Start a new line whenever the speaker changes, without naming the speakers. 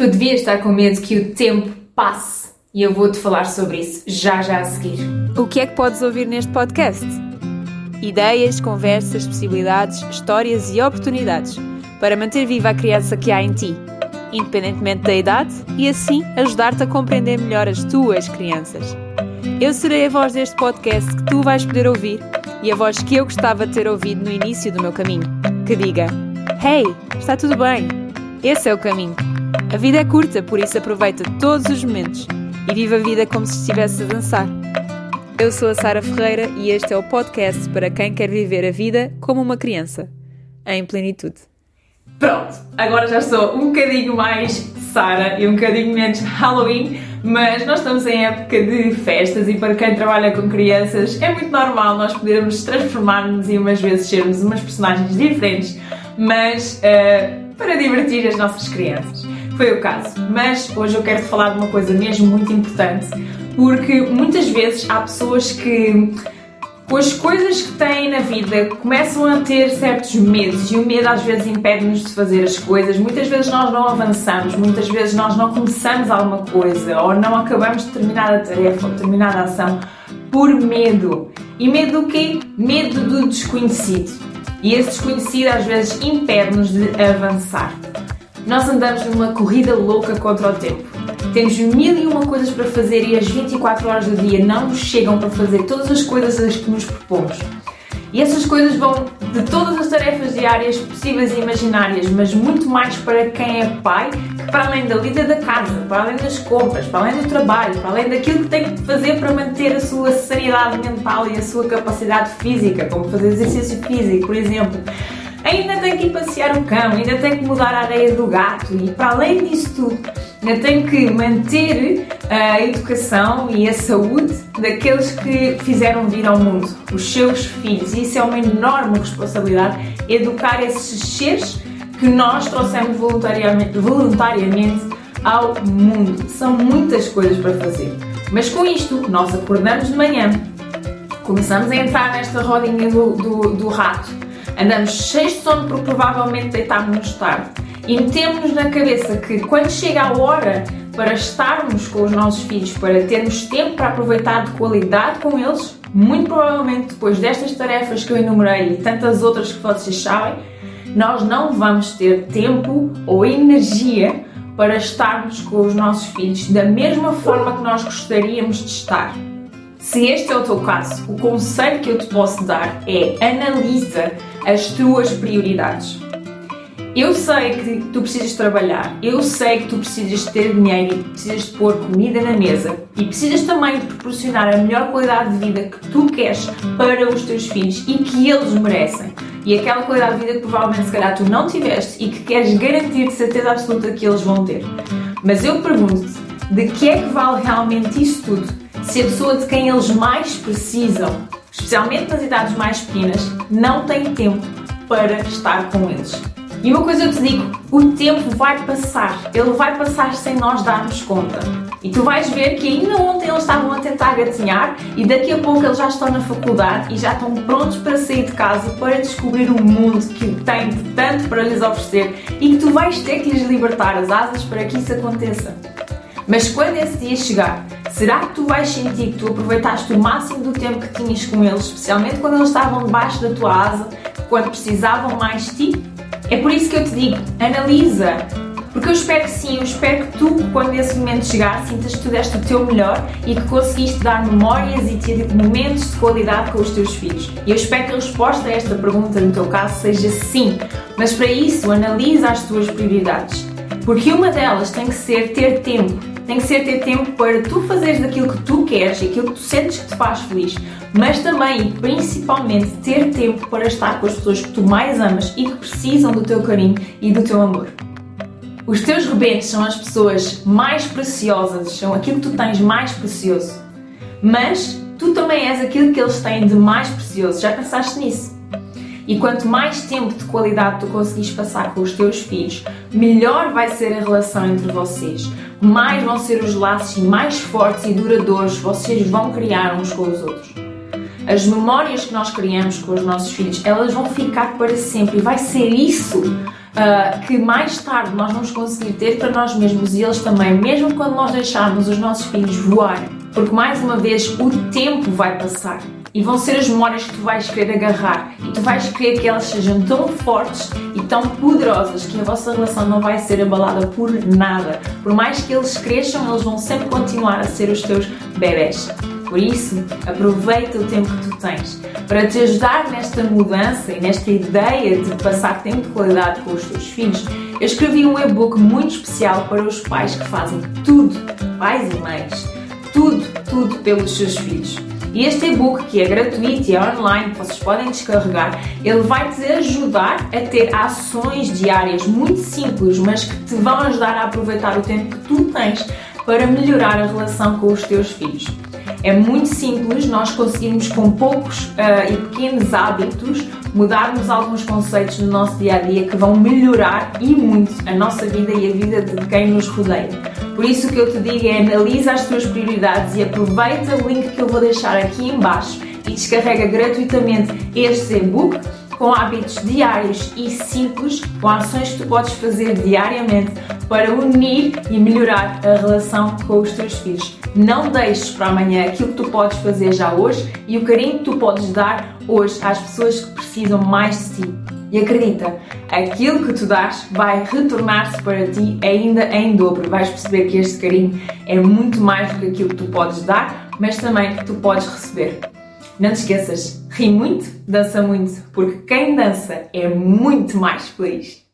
Tu devias estar com medo que o tempo passe e eu vou-te falar sobre isso já já a seguir.
O que é que podes ouvir neste podcast? Ideias, conversas, possibilidades, histórias e oportunidades para manter viva a criança que há em ti, independentemente da idade, e assim ajudar-te a compreender melhor as tuas crianças. Eu serei a voz deste podcast que tu vais poder ouvir e a voz que eu gostava de ter ouvido no início do meu caminho, que diga: Hey, está tudo bem? Esse é o caminho. A vida é curta, por isso aproveita todos os momentos e viva a vida como se estivesse a dançar. Eu sou a Sara Ferreira e este é o podcast para quem quer viver a vida como uma criança, em plenitude.
Pronto, agora já estou um bocadinho mais Sara e um bocadinho menos Halloween, mas nós estamos em época de festas e para quem trabalha com crianças é muito normal nós podermos transformar-nos e umas vezes sermos umas personagens diferentes, mas uh, para divertir as nossas crianças foi o caso. Mas hoje eu quero falar de uma coisa mesmo muito importante, porque muitas vezes há pessoas que com as coisas que têm na vida começam a ter certos medos e o medo às vezes impede-nos de fazer as coisas. Muitas vezes nós não avançamos, muitas vezes nós não começamos alguma coisa ou não acabamos determinada tarefa ou determinada ação por medo. E medo do quê? Medo do desconhecido. E esse desconhecido às vezes impede-nos de avançar. Nós andamos numa corrida louca contra o tempo. Temos mil e uma coisas para fazer e as 24 horas do dia não nos chegam para fazer todas as coisas que nos propomos. E essas coisas vão de todas as tarefas diárias possíveis e imaginárias, mas muito mais para quem é pai, que para além da lida da casa, para além das compras, para além do trabalho, para além daquilo que tem que fazer para manter a sua sanidade mental e a sua capacidade física, como fazer exercício físico, por exemplo ainda tem que ir passear o cão, ainda tem que mudar a areia do gato e para além disso tudo, ainda tem que manter a educação e a saúde daqueles que fizeram vir ao mundo, os seus filhos. E isso é uma enorme responsabilidade, educar esses seres que nós trouxemos voluntariamente, voluntariamente ao mundo. São muitas coisas para fazer. Mas com isto, nós acordamos de manhã, começamos a entrar nesta rodinha do, do, do rato Andamos cheios de sono porque provavelmente deitámos-nos tarde. E metemos-nos na cabeça que quando chega a hora para estarmos com os nossos filhos, para termos tempo para aproveitar de qualidade com eles, muito provavelmente depois destas tarefas que eu enumerei e tantas outras que vocês sabem, nós não vamos ter tempo ou energia para estarmos com os nossos filhos da mesma forma que nós gostaríamos de estar. Se este é o teu caso, o conselho que eu te posso dar é analisa as tuas prioridades. Eu sei que tu precisas trabalhar, eu sei que tu precisas ter dinheiro e precisas de pôr comida na mesa e precisas também de proporcionar a melhor qualidade de vida que tu queres para os teus filhos e que eles merecem. E aquela qualidade de vida que provavelmente se calhar tu não tiveste e que queres garantir de certeza absoluta que eles vão ter. Mas eu pergunto-te, de que é que vale realmente isso tudo se a pessoa de quem eles mais precisam especialmente nas idades mais pequenas, não tem tempo para estar com eles. E uma coisa eu te digo: o tempo vai passar, ele vai passar sem nós darmos conta. E tu vais ver que ainda ontem eles estavam a tentar gatinhar e daqui a pouco eles já estão na faculdade e já estão prontos para sair de casa para descobrir um mundo que tem tanto para lhes oferecer e que tu vais ter que lhes libertar as asas para que isso aconteça. Mas quando esse dia chegar, Será que tu vais sentir que tu aproveitaste o máximo do tempo que tinhas com eles, especialmente quando eles estavam debaixo da tua asa, quando precisavam mais de ti? É por isso que eu te digo, analisa. Porque eu espero que sim, eu espero que tu, quando esse momento chegar, sintas que tu deste o teu melhor e que conseguiste dar memórias e ter momentos de qualidade com os teus filhos. E eu espero que a resposta a esta pergunta, no teu caso, seja sim. Mas para isso, analisa as tuas prioridades. Porque uma delas tem que ser ter tempo tem que ser ter tempo para tu fazeres daquilo que tu queres e aquilo que tu sentes que te faz feliz, mas também e principalmente ter tempo para estar com as pessoas que tu mais amas e que precisam do teu carinho e do teu amor. Os teus rebentes são as pessoas mais preciosas, são aquilo que tu tens mais precioso. Mas tu também és aquilo que eles têm de mais precioso. Já pensaste nisso? E quanto mais tempo de qualidade tu conseguis passar com os teus filhos, melhor vai ser a relação entre vocês. Mais vão ser os laços mais fortes e duradouros vocês vão criar uns com os outros. As memórias que nós criamos com os nossos filhos, elas vão ficar para sempre e vai ser isso uh, que mais tarde nós vamos conseguir ter para nós mesmos e eles também, mesmo quando nós deixarmos os nossos filhos voar. Porque mais uma vez o tempo vai passar e vão ser as memórias que tu vais querer agarrar e tu vais querer que elas sejam tão fortes e tão poderosas que a vossa relação não vai ser abalada por nada. Por mais que eles cresçam, eles vão sempre continuar a ser os teus bebés. Por isso, aproveita o tempo que tu tens para te ajudar nesta mudança e nesta ideia de passar tempo de qualidade com os teus filhos. Eu escrevi um e-book muito especial para os pais que fazem tudo, pais e mães, tudo, tudo pelos seus filhos. E este e-book, que é gratuito e é online, vocês podem descarregar, ele vai te ajudar a ter ações diárias muito simples, mas que te vão ajudar a aproveitar o tempo que tu tens para melhorar a relação com os teus filhos. É muito simples, nós conseguimos com poucos uh, e pequenos hábitos mudarmos alguns conceitos no nosso dia a dia que vão melhorar e muito a nossa vida e a vida de quem nos rodeia. Por isso que eu te digo é analisa as tuas prioridades e aproveita o link que eu vou deixar aqui embaixo e descarrega gratuitamente este e-book com hábitos diários e simples, com ações que tu podes fazer diariamente para unir e melhorar a relação com os teus filhos. Não deixes para amanhã aquilo que tu podes fazer já hoje e o carinho que tu podes dar hoje às pessoas que precisam mais de ti. E acredita, aquilo que tu dás vai retornar-se para ti ainda em dobro. Vais perceber que este carinho é muito mais do que aquilo que tu podes dar, mas também que tu podes receber. Não te esqueças, ri muito, dança muito, porque quem dança é muito mais feliz.